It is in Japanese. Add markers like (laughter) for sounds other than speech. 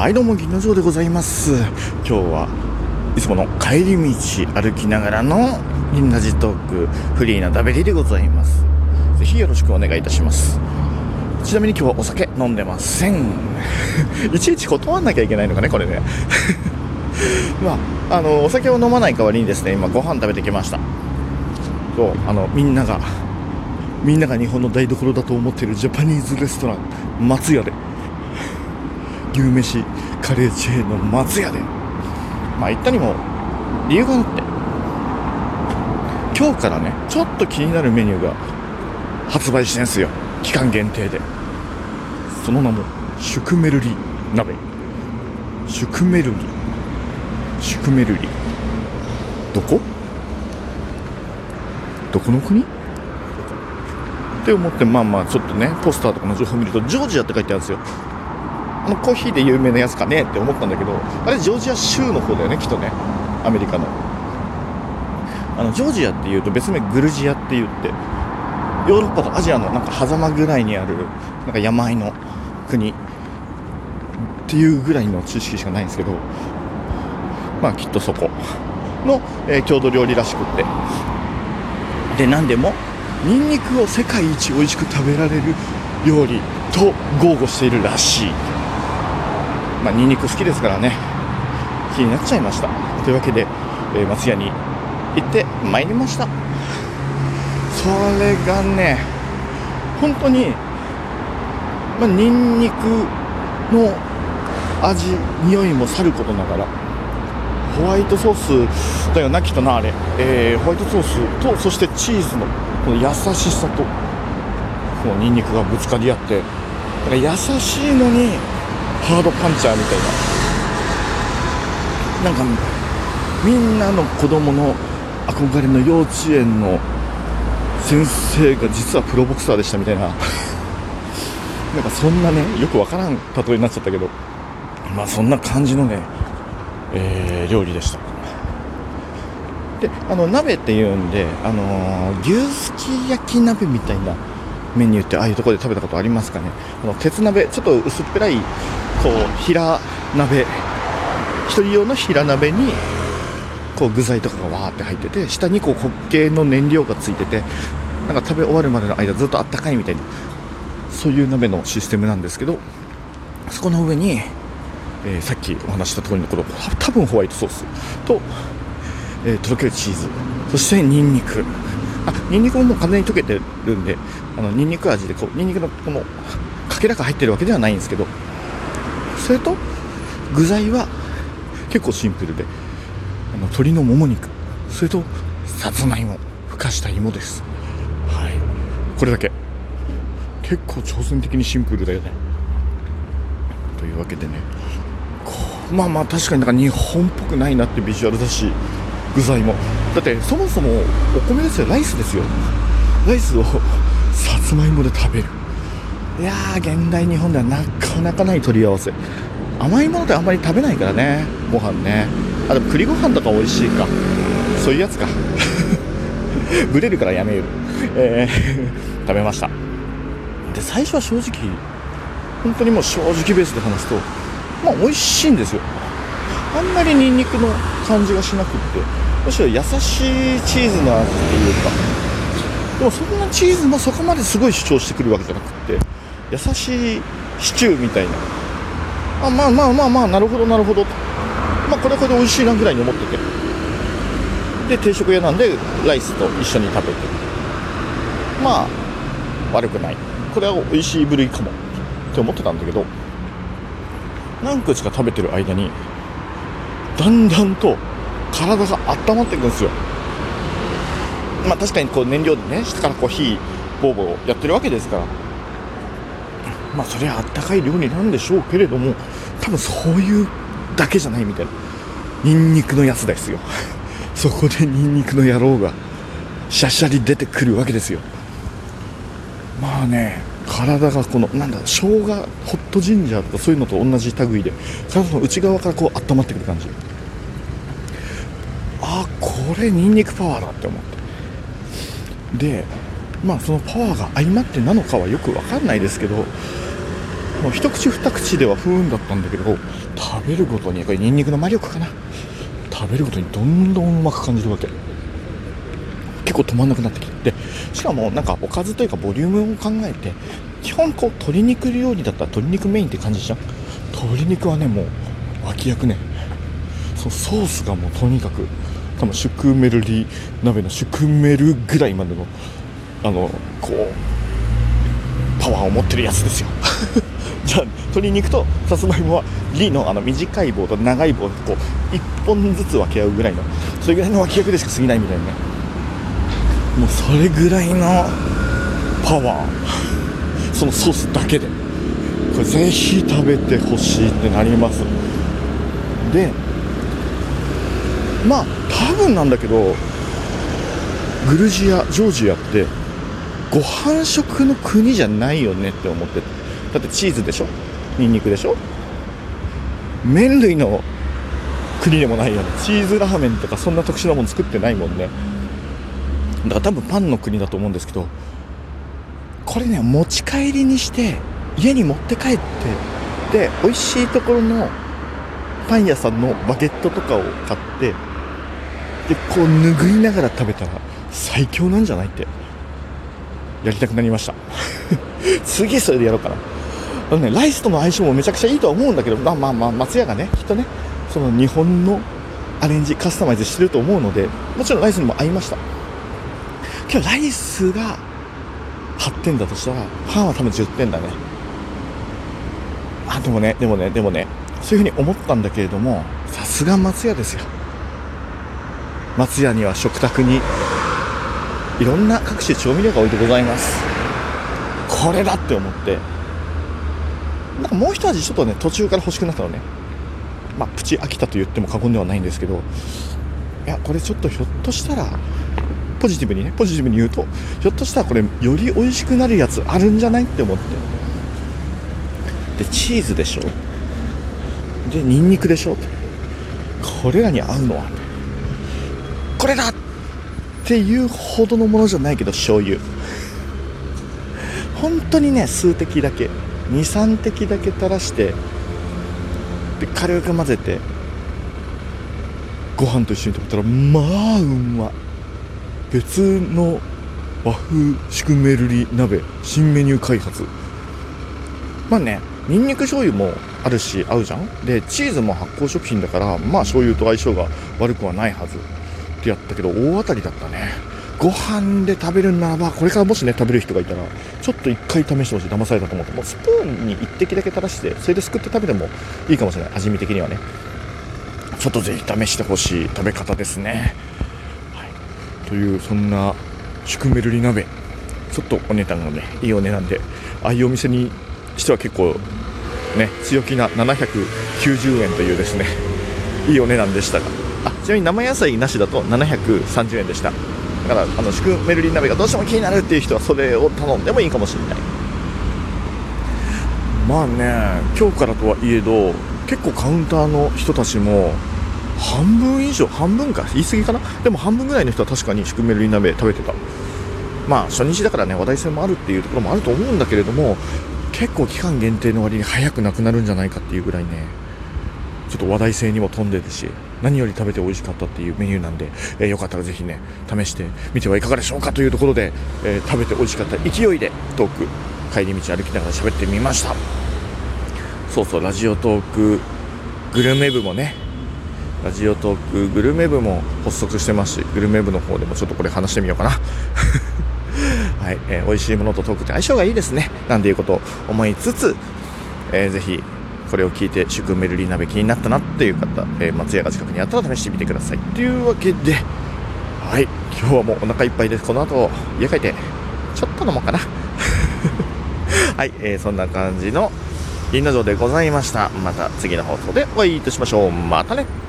はいどうも銀の城でございます。今日はいつもの帰り道歩きながらの銀ラジトークフリーなダベリでございます。ぜひよろしくお願いいたします。ちなみに今日はお酒飲んでません。(laughs) いちいち断んなきゃいけないのかねこれね。(laughs) まああのお酒を飲まない代わりにですね今ご飯食べてきました。そうあのみんながみんなが日本の台所だと思っているジャパニーズレストラン松屋で牛めしカレーチェーンの松屋で。まあ行ったにも理由があって。今日からねちょっと気になるメニューが発売してんすよ。期間限定で。その名もシュクメルリ鍋。シュクメルリ。シュクメルリ。どこ？どこの国？って思ってまあまあちょっとねポスターとかの情報見るとジョージアって書いてあるんですよ。あのコーヒーで有名なやつかねって思ったんだけどあれジョージア州の方だよねきっとね。アメリカの。あのジョージアっていうと別名グルジアって言ってヨーロッパとアジアのなんか狭間ぐらいにあるなんか山あいの国っていうぐらいの知識しかないんですけどまあきっとそこの、えー郷土料理らしくって。で何でもニンニクを世界一美味しく食べられる料理と豪語しているらしい。まあニンニク好きですからね。気になっちゃいました。というわけで、えー松屋に行ってまいりました。それがね本当にまあニンニクの味匂いもさることながらホワイトソースだよなきっとなあれ、えーホワイトソースとそしてチーズのこの優しさとこのニンニクがぶつかり合ってだから優しいのにハードパンチャーみたいな。なんかみんなの子供の憧れの幼稚園の先生が実はプロボクサーでしたみたいな。(laughs) なんかそんなねよくわからん例えになっちゃったけど。まあそんな感じのね、えー料理でした。であの鍋っていうんで、あのー牛すき焼き鍋みたいなメニューってああいうところで食べたことありますかね。あの鉄鍋ちょっと薄っぺらいこう平鍋。一人用の平鍋にこう具材とかがわーって入ってて下にこう固形の燃料がついててなんか食べ終わるまでの間ずっとあったかいみたいなそういう鍋のシステムなんですけどそこの上に、えーさっきお話しした通りのこの多分ホワイトソースと、えーとろけるチーズそしてニンニク。あニンニクももう完全に溶けてるんであのニンニク味でこうニンニクのこのかけらが入ってるわけではないんですけどそれと具材は結構シンプルであの鶏のもも肉。それとさつまいもふかした芋です。はい。これだけ。結構挑戦的にシンプルだよね。というわけでね。まあまあ確かになんか日本っぽくないなってビジュアルだし具材も。だってそもそもお米ですよ。ライスですよ。ライスをさつまいもで食べるいやー現代日本ではなかなかない取り合わせ。甘いものってあんまり食べないからねご飯ね。あでも栗ご飯とか美味しいか。そういうやつか。(laughs) ブレるからやめる、えー (laughs) 食べました。で最初は正直本当にもう正直ベースで話すとまあ美味しいんですよ。あんまりニンニクの感じがしなくってむしろ優しいチーズの味っていうか。でもそんなチーズもそこまですごい主張してくるわけじゃなくって優しいシチューみたいな。あまあまあまあまあなるほどなるほどと。まあこれはこれで美味しいなぐらいに思ってて。で定食屋なんでライスと一緒に食べて。まあ悪くない。これは美味しい部類かも。って思ってたんだけど。何口か食べてる間にだんだんと体が温まっていくんですよ。まあ確かにこう燃料でね下からこう火ボーボーやってるわけですから。まあそれはあったかい料理なんでしょうけれども多分そういうだけじゃないみたいな。ニンニクのやつですよ。(laughs) そこでニンニクの野郎がシャシャリ出てくるわけですよ。まあね体がこのなんだ生姜ホットジンジャーとかそういうのと同じ類で体の内側からこう温まってくる感じ。あこれニンニクパワーだって思って。でまあそのパワーが相まってなのかはよくわかんないですけどもう一口二口では不運だったんだけど食べるごとにこれニンニクの魔力かな。食べるごとにどんどんうまく感じるわけ。結構止まんなくなってきて。しかもなんかおかずというかボリュームを考えて基本こう鶏肉料理だったら鶏肉メインって感じじゃん。鶏肉はねもう脇役ね。そのソースがもうとにかく多分シュクメルリ鍋のシュクメルぐらいまでのあのこうパワーを持ってるやつですよ。じゃあ鶏肉とさつまいもはリのあの短い棒と長い棒をこう1本ずつ分け合うぐらいのそれぐらいの脇役でしか過ぎないみたいなね。もうそれぐらいのパワー。そのソースだけで。これぜひ食べてほしいってなります。でまあ多分なんだけどグルジアジョージアってご飯食の国じゃないよねって思ってて。だってチーズでしょ？ニンニクでしょ？麺類の国でもないよね。チーズラーメンとかそんな特殊なもの作ってないもんね。だから多分パンの国だと思うんですけどこれね持ち帰りにして家に持って帰ってで美味しいところのパン屋さんのバゲットとかを買ってでこう拭いながら食べたら最強なんじゃない？ってやりたくなりました。(laughs) 次それでやろうかな。あのねライスとの相性もめちゃくちゃいいとは思うんだけどまあまあまあ松屋がねきっとねその日本のアレンジカスタマイズしてると思うのでもちろんライスにも合いました。今日ライスが8点だとしたらパンは多分10点だね。あでもねでもねでもねそういうふうに思ったんだけれどもさすが松屋ですよ。松屋には食卓にいろんな各種調味料が置いてございます。これだって思ってなんかもう一味ちょっとね途中から欲しくなったのね。まあプチ飽きたと言っても過言ではないんですけど。いやこれちょっとひょっとしたらポジティブにねポジティブに言うとひょっとしたらこれより美味しくなるやつあるんじゃないって思って。でチーズでしょ。でニンニクでしょ。これらに合うのはこれだっていうほどのものじゃないけど醤油。本当にね数滴だけ。23滴だけ垂らしてで軽く混ぜてご飯と一緒に食べたらまあうま別の和風シクメルリ鍋新メニュー開発。まあねニンニク醤油もあるし合うじゃん？でチーズも発酵食品だからまあ醤油と相性が悪くはないはずってやったけど大当たりだったね。ご飯で食べるならばこれからもしね食べる人がいたらちょっと一回試してほしい。騙されたと思って。もうスプーンに一滴だけ垂らしてそれですくって食べてもいいかもしれない。味見的にはね。ちょっとぜひ試してほしい食べ方ですね、はい、というそんなシュクメルリ鍋。ちょっとお値段がねいいお値段でああいうお店にしては結構ね強気な790円というですねいいお値段でしたが。あちなみに生野菜なしだと730円でした。からあのシュクメルリン鍋がどうしても気になるっていう人はそれを頼んでもいいかもしれない。まあね今日からとはいえど結構カウンターの人たちも半分以上半分か言い過ぎかな？でも半分ぐらいの人は確かにシュクメルリン鍋食べてた。まあ初日だからね話題性もあるっていうところもあると思うんだけれども結構期間限定の割に早くなくなるんじゃないかっていうぐらいねちょっと話題性にも富んでるし。何より食べて美味しかったっていうメニューなんで、えー、よかったらぜひね試してみてはいかがでしょうかというところで、えー、食べて美味しかった勢いでトーク帰り道歩きながら喋ってみました。そうそうラジオトークグルメ部もねラジオトークグルメ部も発足してますしグルメ部の方でもちょっとこれ話してみようかな。(laughs) はい、えー、美味しいものとトークって相性がいいですね。なんていうことを思いつつ、えー、ぜひこれを聞いてシュクメルリー鍋気になったなっていう方、えー、松屋が近くにあったら試してみてください。というわけではい。今日はもうお腹いっぱいです。この後家帰ってちょっと飲もうかな。(laughs) はい、えー、そんな感じの銀河城でございました。また次の放送でお会いいたしましょう。またね。